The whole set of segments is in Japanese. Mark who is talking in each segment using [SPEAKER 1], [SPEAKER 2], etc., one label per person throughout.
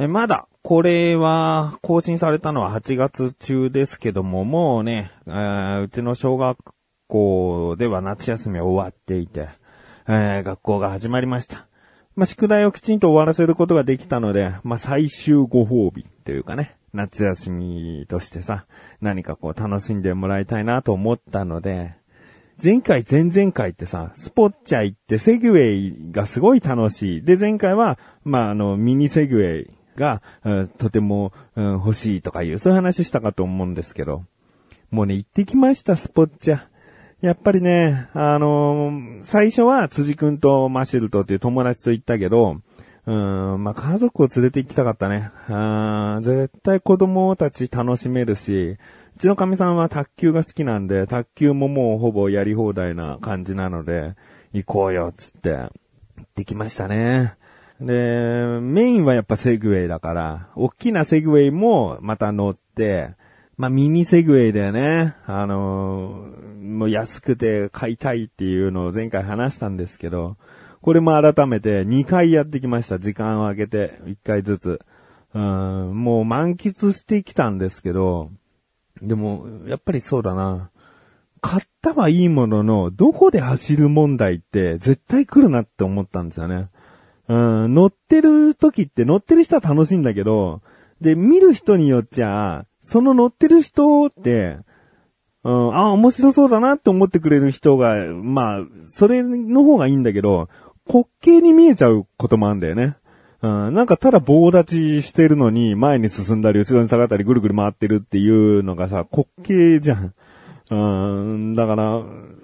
[SPEAKER 1] えまだ、これは更新されたのは8月中ですけども、もうね、えーうちの小学校では夏休みは終わっていて、えー学校が始まりました。まあ、宿題をきちんと終わらせることができたので、まあ、最終ご褒美というかね、夏休みとしてさ、何かこう楽しんでもらいたいなと思ったので、前回、前々回ってさ、スポッチャ行ってセグウェイがすごい楽しい。で、前回は、まあ、あの、ミニセグウェイが、とても、うん欲しいとかいう、そういう話したかと思うんですけど、もうね、行ってきました、スポッチャ。やっぱりね、あのー最初は辻くんとマシルトっていう友達と行ったけど、うん、まあ、家族を連れて行きたかったね。あ絶対子供たち楽しめるし、うちの神さんは卓球が好きなんで、卓球ももうほぼやり放題な感じなので、行こうよ、つって、行ってきましたね。で、メインはやっぱセグウェイだから、大きなセグウェイもまた乗って、まあ、ミニセグウェイだよね。あのーもう安くて買いたいっていうのを前回話したんですけど、これも改めて2回やってきました。時間を空けて、1回ずつ。うん、もう満喫してきたんですけど、でも、やっぱりそうだな。買ったはいいものの、どこで走る問題って絶対来るなって思ったんですよね。うん、乗ってる時って乗ってる人は楽しいんだけど、で、見る人によっちゃ、その乗ってる人って、うん、あ、面白そうだなって思ってくれる人が、まあ、それの方がいいんだけど、滑稽に見えちゃうこともあるんだよね。うん、なんかただ棒立ちしてるのに、前に進んだり、後ろに下がったり、ぐるぐる回ってるっていうのがさ、滑稽じゃん。うん、だから、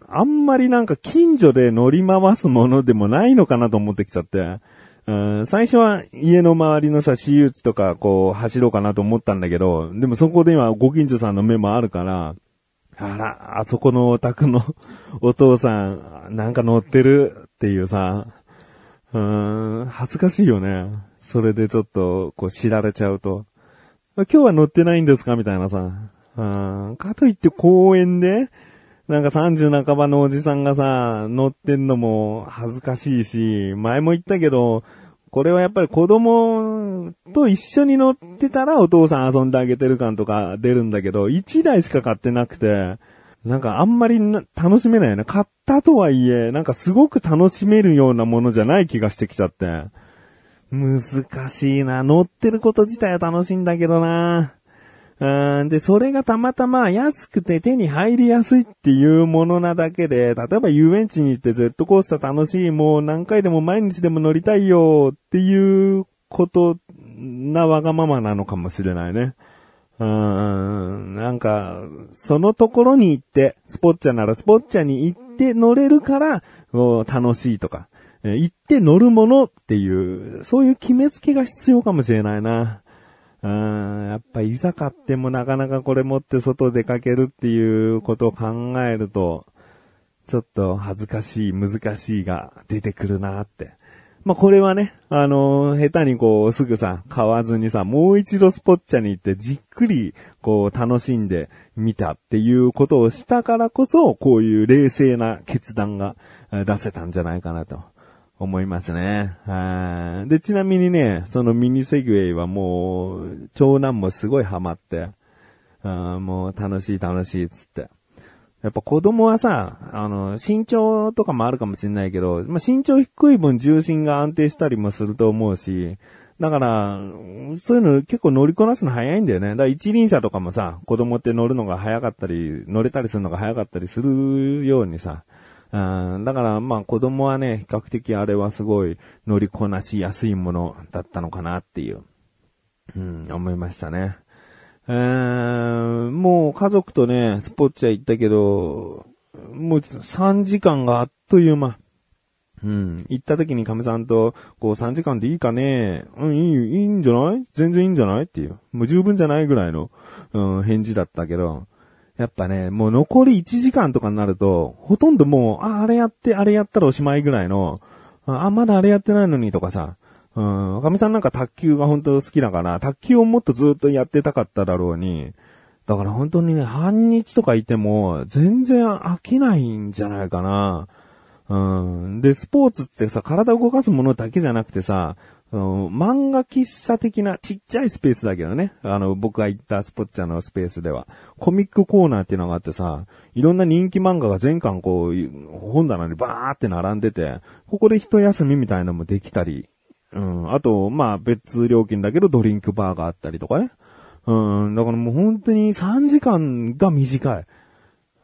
[SPEAKER 1] あんまりなんか近所で乗り回すものでもないのかなと思ってきちゃって。うん、最初は家の周りのさ、私有地とかこう走ろうかなと思ったんだけど、でもそこで今ご近所さんの目もあるから、あら、あそこのお宅の お父さん、なんか乗ってるっていうさ、うーん、恥ずかしいよね。それでちょっと、こう知られちゃうと。今日は乗ってないんですか？みたいなさ。うん、かといって公園で、なんか30半ばのおじさんがさ、乗ってんのも恥ずかしいし、前も言ったけど、これはやっぱり子供と一緒に乗ってたらお父さん遊んであげてる感とか出るんだけど、1台しか買ってなくて、なんかあんまり楽しめないよね。買ったとはいえ、なんかすごく楽しめるようなものじゃない気がしてきちゃって。難しいな。乗ってること自体は楽しいんだけどな。うんで、それがたまたま安くて手に入りやすいっていうものなだけで、例えば遊園地に行ってジェットコースター楽しい、もう何回でも毎日でも乗りたいよっていうことなわがままなのかもしれないね。うん、なんか、そのところに行って、スポッチャならスポッチャに行って乗れるから、楽しいとか、行って乗るものっていう、そういう決めつけが必要かもしれないな。うん、やっぱいざ買ってもなかなかこれ持って外出かけるっていうことを考えると、ちょっと恥ずかしい、難しいが出てくるなって。まあ、これはね、あのー下手にこう、すぐさ、買わずにさ、もう一度スポッチャに行ってじっくり、こう、楽しんでみたっていうことをしたからこそ、こういう冷静な決断が出せたんじゃないかなと思いますね。はいで、ちなみにね、そのミニセグウェイはもう、長男もすごいハマって、あもう楽しい楽しいっつって。やっぱ子供はさ、あの、身長とかもあるかもしれないけど、まあ、身長低い分重心が安定したりもすると思うし、だから、そういうの結構乗りこなすの早いんだよね。だから一輪車とかもさ、子供って乗るのが早かったり、乗れたりするのが早かったりするようにさ、うんだからまあ子供はね、比較的あれはすごい乗りこなしやすいものだったのかなっていう、うん、思いましたね。えー、もう家族とね、スポッチャ行ったけど、もう3時間があっという間。うん。行った時に亀さんと、こう3時間でいいかね？うん、いい、いいんじゃない？全然いいんじゃない？っていう。もう十分じゃないぐらいの、うん、返事だったけど、やっぱね、もう残り1時間とかになると、ほとんどもう、あ、あれやって、あれやったらおしまいぐらいの、あ、まだあれやってないのにとかさ、うん、かみさんなんか卓球が本当好きだから、卓球をもっとずっとやってたかっただろうに、だから本当にね、半日とかいても、全然飽きないんじゃないかな。うん。で、スポーツってさ、体動かすものだけじゃなくてさ、漫画喫茶的なちっちゃいスペースだけどね。あの、僕が行ったスポッチャのスペースでは。コミックコーナーっていうのがあってさ、いろんな人気漫画が全巻こう、本棚にバーって並んでて、ここで一休みみたいなのもできたり、うん、あと、まあ別料金だけどドリンクバーがあったりとかね。うん、だからもう本当に3時間が短い。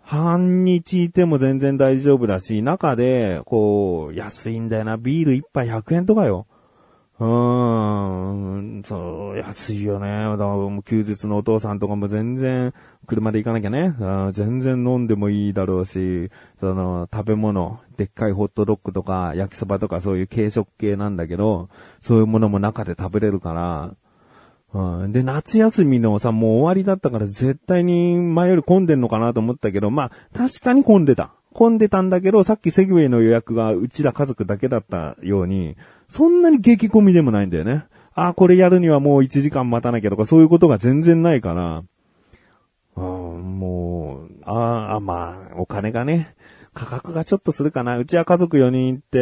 [SPEAKER 1] 半日いても全然大丈夫だし、中で、こう、安いんだよな。ビール一杯100円とかよ。うーん、そう、安いよね。だからもう休日のお父さんとかも全然車で行かなきゃね。全然飲んでもいいだろうし、その食べ物、でっかいホットドッグとか焼きそばとかそういう軽食系なんだけど、そういうものも中で食べれるから、うん、で、夏休みのさ、もう終わりだったから絶対に前より混んでんのかなと思ったけど、まあ、確かに混んでた。混んでたんだけど、さっきセグウェイの予約がうちら家族だけだったように、そんなに激込みでもないんだよね。あ、これやるにはもう1時間待たなきゃとかそういうことが全然ないから、あもう、ああ、まあ、お金がね、価格がちょっとするかな。うちは家族4人行って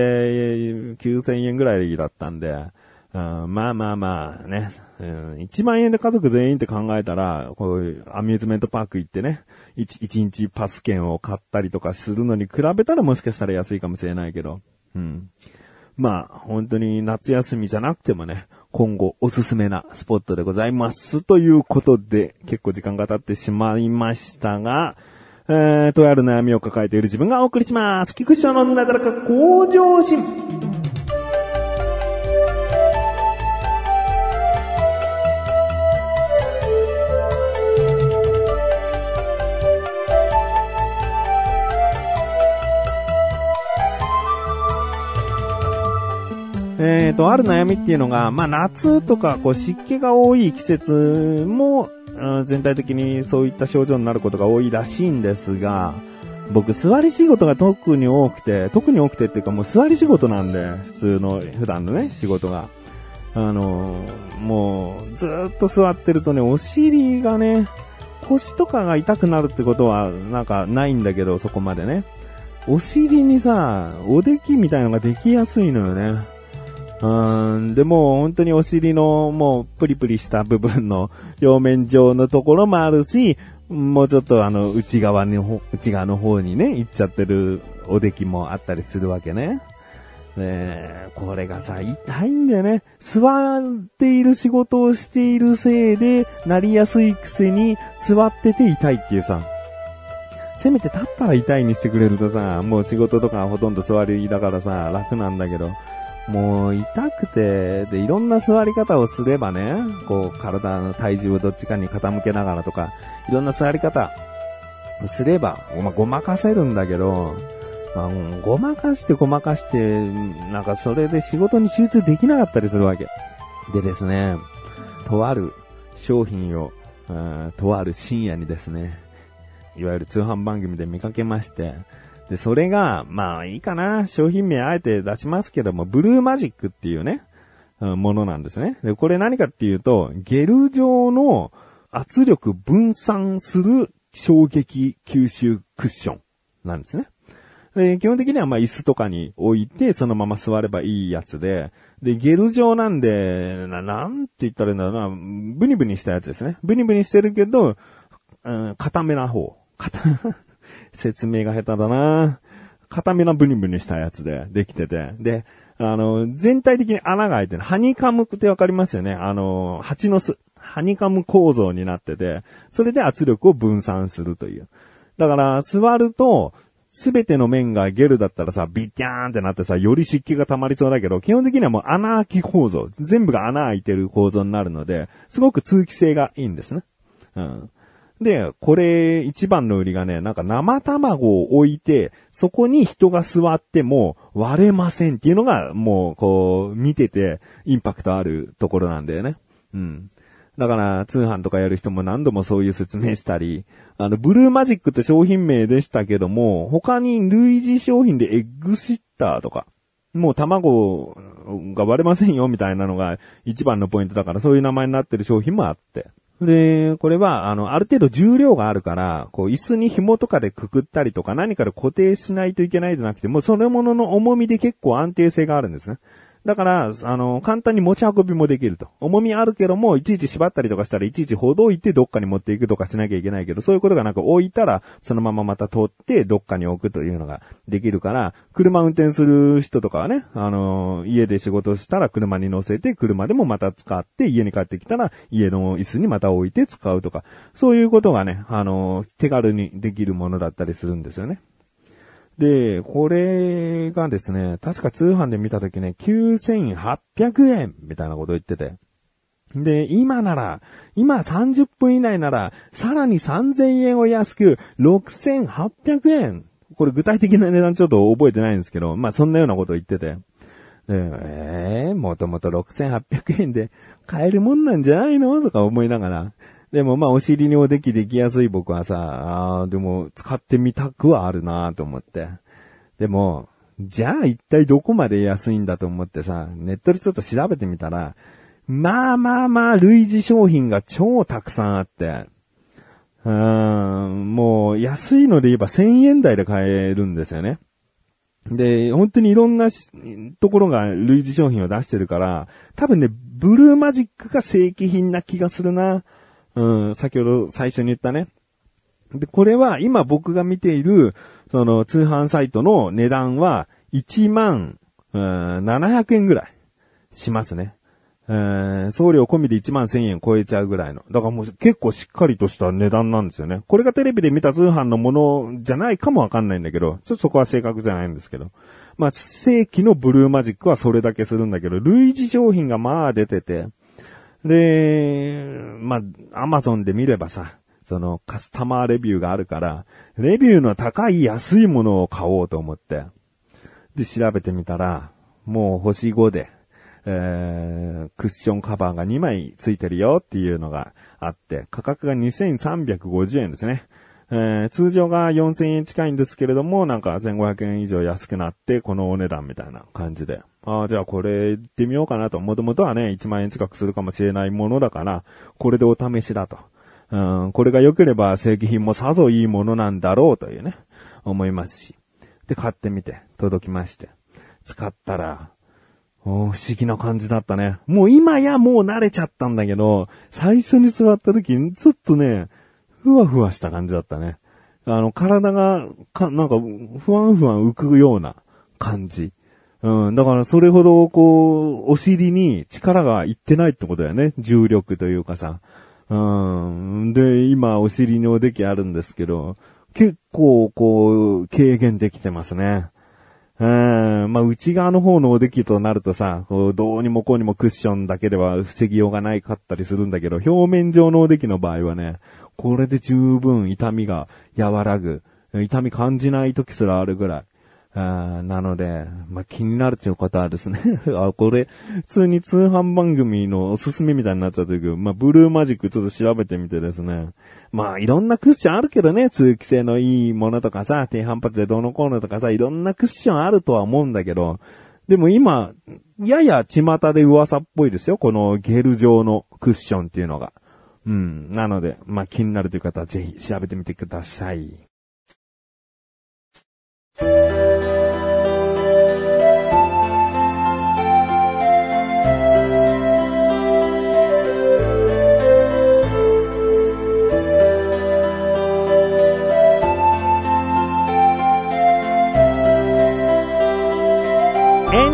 [SPEAKER 1] 9000円ぐらいだったんで、うん、まあまあまあね、うん、1万円で家族全員って考えたら、こういうアミューズメントパーク行ってね、1, 1日パス券を買ったりとかするのに比べたらもしかしたら安いかもしれないけど、うん。まあ、本当に夏休みじゃなくてもね、今後おすすめなスポットでございます。ということで、結構時間が経ってしまいましたが、えー、とある悩みを抱えている自分がお送りします。菊池さんのなだらか向上心。と、ある悩みっていうのが、まあ、夏とか、こう、湿気が多い季節も、うん、全体的にそういった症状になることが多いらしいんですが、僕、座り仕事が特に多くて、特に多くてっていうかもう座り仕事なんで、普通の、普段のね、仕事が。あの、もう、ずっと座ってるとね、お尻がね、腰とかが痛くなるってことは、なんかないんだけど、そこまでね。お尻にさ、おできみたいのができやすいのよね。うん、でも本当にお尻のもうプリプリした部分の表面上のところもあるし、もうちょっとあの内側に、内側の方にね、行っちゃってるおできもあったりするわけね。ねこれがさ、痛いんだよね。座っている仕事をしているせいで、なりやすいくせに、座ってて痛いっていうさ。せめて立ったら痛いにしてくれるとさ、もう仕事とかほとんど座りだからさ、楽なんだけど。もう痛くて、で、いろんな座り方をすればね、こう、体の体重をどっちかに傾けながらとか、いろんな座り方すれば、まあ、ごまかせるんだけど、まあ、ごまかしてごまかして、なんかそれで仕事に集中できなかったりするわけ。でですね、とある商品を、とある深夜にですね、いわゆる通販番組で見かけまして、で、それが、まあいいかな。商品名あえて出しますけども、ブルーマジックっていうね、ものなんですね。で、これ何かっていうと、ゲル状の圧力分散する衝撃吸収クッションなんですね。で、基本的にはまあ椅子とかに置いて、そのまま座ればいいやつで、で、ゲル状なんで、な、なんて言ったらいいんだろうな、ブニブニしたやつですね。ブニブニしてるけど、うん、固めな方。固、説明が下手だな固めなブニブニしたやつでできてて。で、あの、全体的に穴が開いてる。ハニカムってわかりますよねあの、蜂の巣。ハニカム構造になってて、それで圧力を分散するという。だから、座ると、すべての面がゲルだったらさ、ビッテャーンってなってさ、より湿気が溜まりそうだけど、基本的にはもう穴開き構造。全部が穴開いてる構造になるので、すごく通気性がいいんですね。うん。で、これ一番の売りがね、なんか生卵を置いて、そこに人が座っても割れませんっていうのがもうこう見ててインパクトあるところなんだよね。うん。だから通販とかやる人も何度もそういう説明したり、あの、ブルーマジックって商品名でしたけども、他に類似商品でエッグシッターとか、もう卵が割れませんよみたいなのが一番のポイントだからそういう名前になってる商品もあって。で、これは、あの、ある程度重量があるから、こう、椅子に紐とかでくくったりとか何かで固定しないといけないじゃなくて、もうそのものの重みで結構安定性があるんですね。だから、あの、簡単に持ち運びもできると。重みあるけども、いちいち縛ったりとかしたらいちいちほどいてどっかに持っていくとかしなきゃいけないけど、そういうことがなく置いたら、そのまままた通ってどっかに置くというのができるから、車運転する人とかはね、あの、家で仕事したら車に乗せて、車でもまた使って、家に帰ってきたら家の椅子にまた置いて使うとか、そういうことがね、あの、手軽にできるものだったりするんですよね。で、これがですね、確か通販で見たときね、9800円みたいなこと言ってて。で、今なら、今30分以内なら、さらに3000円を安く、6800円。これ具体的な値段ちょっと覚えてないんですけど、まあそんなようなこと言ってて。でえー、もともと6800円で買えるもんなんじゃないの？とか思いながら。でもまあお尻におできできやすい僕はさ、あでも使ってみたくはあるなと思って。でも、じゃあ一体どこまで安いんだと思ってさ、ネットでちょっと調べてみたら、まあまあまあ類似商品が超たくさんあって、うーん、もう安いので言えば1000円台で買えるんですよね。で、本当にいろんなところが類似商品を出してるから、多分ね、ブルーマジックが正規品な気がするな。うん、先ほど最初に言ったね。で、これは今僕が見ている、その通販サイトの値段は1万、うん、700円ぐらいしますね。えー送料込みで1万1000円超えちゃうぐらいの。だからもう結構しっかりとした値段なんですよね。これがテレビで見た通販のものじゃないかもわかんないんだけど、ちょっとそこは正確じゃないんですけど。まあ、正規のブルーマジックはそれだけするんだけど、類似商品がまあ出てて、で、まあ、アマゾンで見ればさ、そのカスタマーレビューがあるから、レビューの高い安いものを買おうと思って、で、調べてみたら、もう星5で、えー、クッションカバーが2枚ついてるよっていうのがあって、価格が2350円ですね。えー、通常が4000円近いんですけれども、なんか1500円以上安くなって、このお値段みたいな感じで。ああ、じゃあこれ行ってみようかなと。もともとはね、1万円近くするかもしれないものだから、これでお試しだと。うん、これが良ければ正規品もさぞいいものなんだろうというね、思いますし。で、買ってみて、届きまして。使ったら、お不思議な感じだったね。もう今やもう慣れちゃったんだけど、最初に座った時にちょっとね、ふわふわした感じだったね。あの、体が、か、なんか、ふわんふわん浮くような感じ。うん、だからそれほど、こう、お尻に力がいってないってことだよね。重力というかさ。うん。で、今、お尻におできあるんですけど、結構、こう、軽減できてますね。うん。まあ、内側の方のおできとなるとさ、こうどうにもこうにもクッションだけでは防ぎようがないかったりするんだけど、表面上のおできの場合はね、これで十分痛みが和らぐ。痛み感じない時すらあるぐらい。あなので、まあ、気になるという方はですね、あ、これ、普通に通販番組のおすすめみたいになっちゃったけど、まあ、ブルーマジックちょっと調べてみてですね。まあ、いろんなクッションあるけどね、通気性のいいものとかさ、低反発でどうのこうのとかさ、いろんなクッションあるとは思うんだけど、でも今、やや巷で噂っぽいですよ、このゲル状のクッションっていうのが。うん。なので、まあ、気になるという方はぜひ調べてみてください。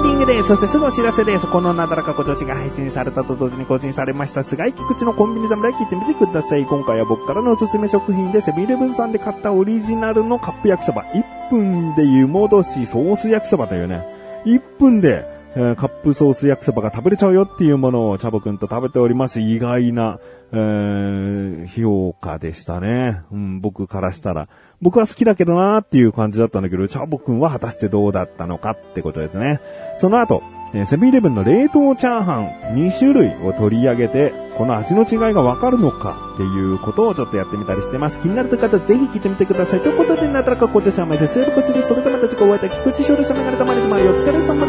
[SPEAKER 1] ディングです。そしてすぐお知らせです。このなだらかご女子が配信されたと同時に更新されました、菅井菊池のコンビニ侍聞いてみてください。今回は僕からのおすすめ食品でセブンイレブンさんで買ったオリジナルのカップ焼きそば。1分で湯戻しソース焼きそばというね。1分で、えーカップソース焼きそばが食べれちゃうよっていうものをチャボくんと食べております。意外な、えー評価でしたね。うん、僕からしたら。僕は好きだけどなーっていう感じだったんだけど、チャボくんは果たしてどうだったのかってことですね。その後、えセブンイレブンの冷凍チャーハン2種類を取り上げて、この味の違いがわかるのかっていうことをちょっとやってみたりしてます。気になるという方はぜひ聞いてみてください。ということで、なだらかごちそうさまです。末岡する、それではまた次回お会いいたい菊池勝利様がれたまりでもありお疲れ様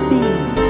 [SPEAKER 1] です。